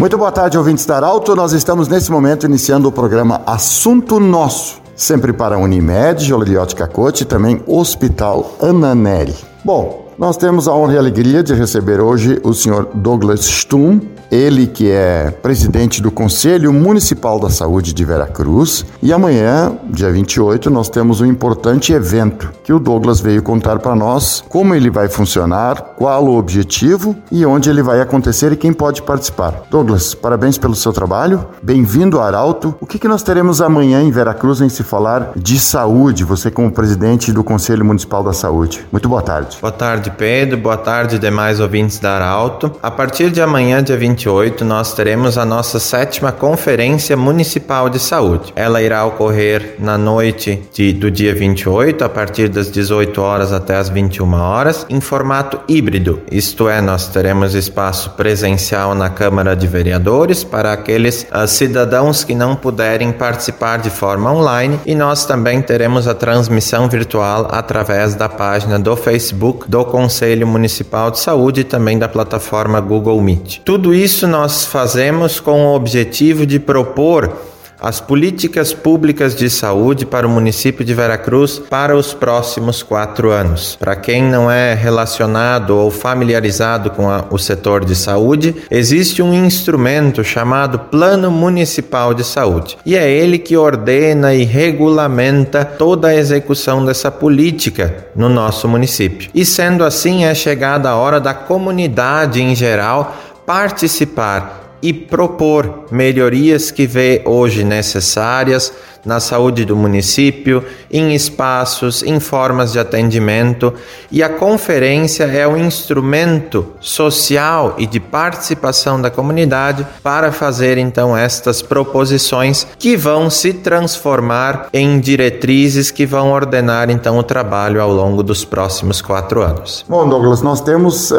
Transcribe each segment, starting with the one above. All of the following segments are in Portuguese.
Muito boa tarde, ouvintes da Arauto. Nós estamos nesse momento iniciando o programa Assunto Nosso, sempre para Unimed, Joliliote Cacote e também Hospital Ananelli. Bom, nós temos a honra e a alegria de receber hoje o senhor Douglas Stum, ele que é presidente do Conselho Municipal da Saúde de Veracruz. E amanhã, dia 28, nós temos um importante evento que o Douglas veio contar para nós como ele vai funcionar, qual o objetivo e onde ele vai acontecer e quem pode participar. Douglas, parabéns pelo seu trabalho. Bem-vindo ao Arauto. O que, que nós teremos amanhã em Veracruz em se falar de saúde, você como presidente do Conselho Municipal da Saúde? Muito boa tarde. Boa tarde, Pedro. Boa tarde, demais ouvintes da Arauto. A partir de amanhã, dia 28, 28, nós teremos a nossa sétima Conferência Municipal de Saúde. Ela irá ocorrer na noite de, do dia 28, a partir das 18 horas até as 21 horas, em formato híbrido, isto é, nós teremos espaço presencial na Câmara de Vereadores para aqueles uh, cidadãos que não puderem participar de forma online e nós também teremos a transmissão virtual através da página do Facebook do Conselho Municipal de Saúde e também da plataforma Google Meet. Tudo isso nós fazemos com o objetivo de propor as políticas públicas de saúde para o município de Veracruz para os próximos quatro anos. Para quem não é relacionado ou familiarizado com a, o setor de saúde, existe um instrumento chamado Plano Municipal de Saúde e é ele que ordena e regulamenta toda a execução dessa política no nosso município. E sendo assim, é chegada a hora da comunidade em geral participar e propor melhorias que vê hoje necessárias na saúde do município, em espaços, em formas de atendimento, e a conferência é um instrumento social e de participação da comunidade para fazer então estas proposições que vão se transformar em diretrizes que vão ordenar então o trabalho ao longo dos próximos quatro anos. Bom, Douglas, nós temos é,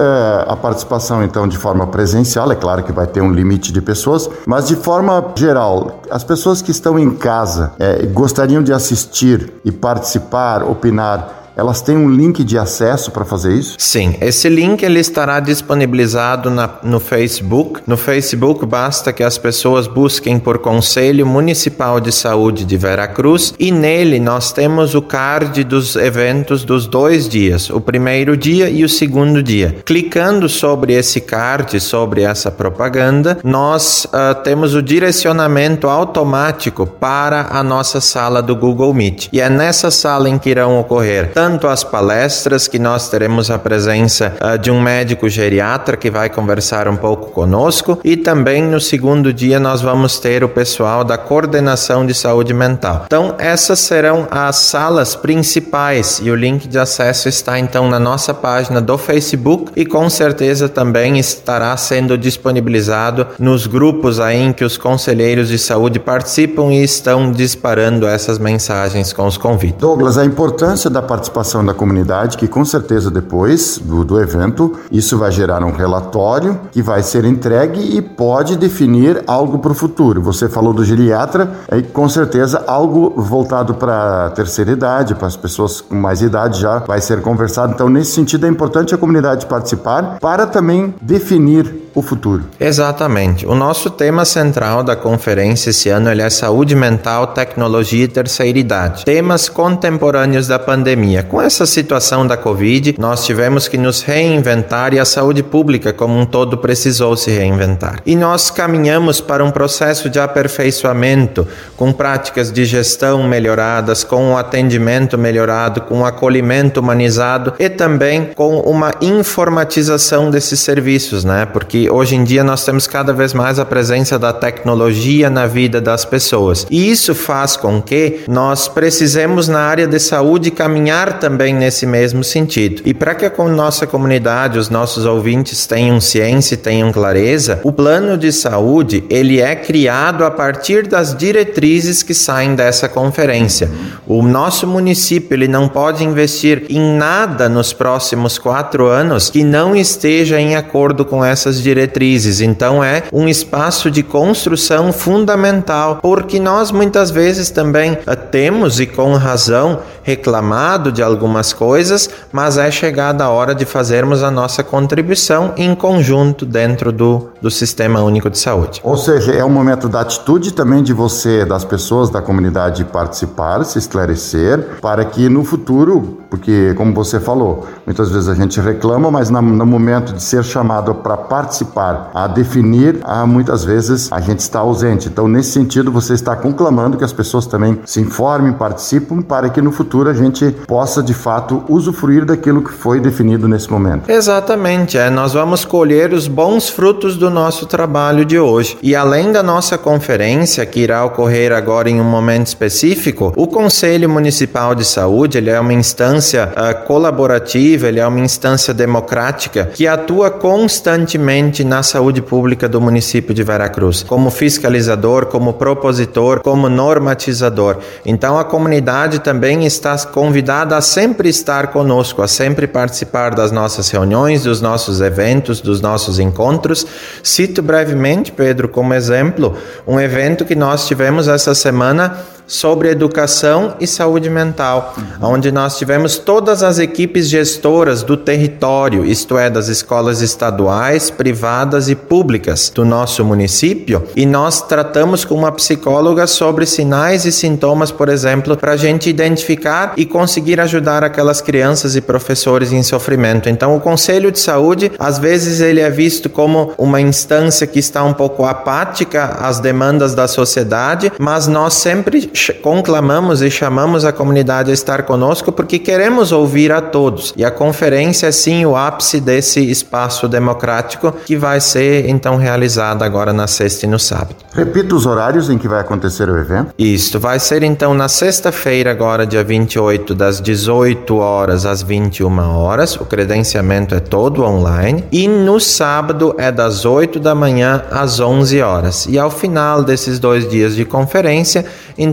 a participação então de forma presencial, é claro que vai ter um limite de pessoas, mas de forma geral, as pessoas que estão em casa é, gostariam de assistir e participar, opinar elas têm um link de acesso para fazer isso? Sim, esse link ele estará disponibilizado na, no Facebook. No Facebook basta que as pessoas busquem por Conselho Municipal de Saúde de Veracruz e nele nós temos o card dos eventos dos dois dias, o primeiro dia e o segundo dia. Clicando sobre esse card, sobre essa propaganda, nós uh, temos o direcionamento automático para a nossa sala do Google Meet. E é nessa sala em que irão ocorrer tanto as palestras, que nós teremos a presença uh, de um médico geriatra que vai conversar um pouco conosco, e também no segundo dia nós vamos ter o pessoal da coordenação de saúde mental. Então, essas serão as salas principais e o link de acesso está então na nossa página do Facebook e com certeza também estará sendo disponibilizado nos grupos aí em que os conselheiros de saúde participam e estão disparando essas mensagens com os convites. Douglas, a importância da participação participação da comunidade, que com certeza depois do, do evento isso vai gerar um relatório que vai ser entregue e pode definir algo para o futuro. Você falou do geriatra, é com certeza algo voltado para a terceira idade, para as pessoas com mais idade já vai ser conversado. Então, nesse sentido, é importante a comunidade participar para também definir o futuro. Exatamente. O nosso tema central da conferência esse ano é saúde mental, tecnologia e terceira idade. Temas contemporâneos da pandemia. Com essa situação da Covid, nós tivemos que nos reinventar e a saúde pública como um todo precisou se reinventar. E nós caminhamos para um processo de aperfeiçoamento, com práticas de gestão melhoradas, com o atendimento melhorado, com o acolhimento humanizado e também com uma informatização desses serviços, né? Porque hoje em dia nós temos cada vez mais a presença da tecnologia na vida das pessoas. E isso faz com que nós precisemos na área de saúde caminhar também nesse mesmo sentido. E para que a nossa comunidade, os nossos ouvintes tenham ciência e tenham clareza, o plano de saúde, ele é criado a partir das diretrizes que saem dessa conferência. O nosso município, ele não pode investir em nada nos próximos quatro anos que não esteja em acordo com essas diretrizes diretrizes. Então é um espaço de construção fundamental, porque nós muitas vezes também uh, temos e com razão reclamado de algumas coisas, mas é chegada a hora de fazermos a nossa contribuição em conjunto dentro do, do Sistema Único de Saúde. Ou seja, é um momento da atitude também de você, das pessoas da comunidade participar, se esclarecer, para que no futuro, porque como você falou, muitas vezes a gente reclama, mas no, no momento de ser chamado para participar, a definir, a, muitas vezes a gente está ausente. Então, nesse sentido, você está conclamando que as pessoas também se informem, participem, para que no futuro a gente possa de fato usufruir daquilo que foi definido nesse momento. Exatamente, é. Nós vamos colher os bons frutos do nosso trabalho de hoje. E além da nossa conferência, que irá ocorrer agora em um momento específico, o Conselho Municipal de Saúde ele é uma instância uh, colaborativa, ele é uma instância democrática que atua constantemente na saúde pública do município de Veracruz, como fiscalizador, como propositor, como normatizador. Então a comunidade também está convidada a sempre estar conosco, a sempre participar das nossas reuniões, dos nossos eventos, dos nossos encontros. Cito brevemente, Pedro, como exemplo, um evento que nós tivemos essa semana sobre educação e saúde mental, uhum. onde nós tivemos todas as equipes gestoras do território, isto é, das escolas estaduais, privadas e públicas do nosso município, e nós tratamos com uma psicóloga sobre sinais e sintomas, por exemplo, para a gente identificar e conseguir ajudar aquelas crianças e professores em sofrimento. Então, o Conselho de Saúde, às vezes, ele é visto como uma instância que está um pouco apática às demandas da sociedade, mas nós sempre conclamamos e chamamos a comunidade a estar conosco porque queremos ouvir a todos. E a conferência é sim o ápice desse espaço democrático que vai ser então realizada agora na sexta e no sábado. Repita os horários em que vai acontecer o evento. Isto vai ser então na sexta-feira, agora dia 28, das 18 horas às 21 horas. O credenciamento é todo online. E no sábado é das 8 da manhã às 11 horas. E ao final desses dois dias de conferência,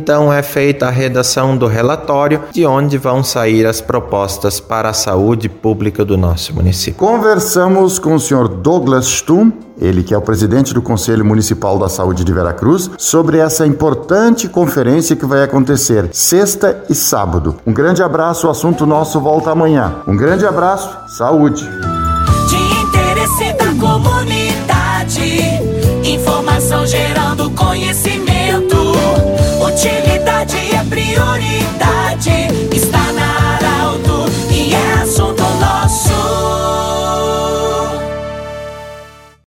então é feita a redação do relatório de onde vão sair as propostas para a saúde pública do nosso município. Conversamos com o senhor Douglas Stum, ele que é o presidente do Conselho Municipal da Saúde de Veracruz, sobre essa importante conferência que vai acontecer sexta e sábado. Um grande abraço, o assunto nosso volta amanhã. Um grande abraço, saúde. De interesse da comunidade,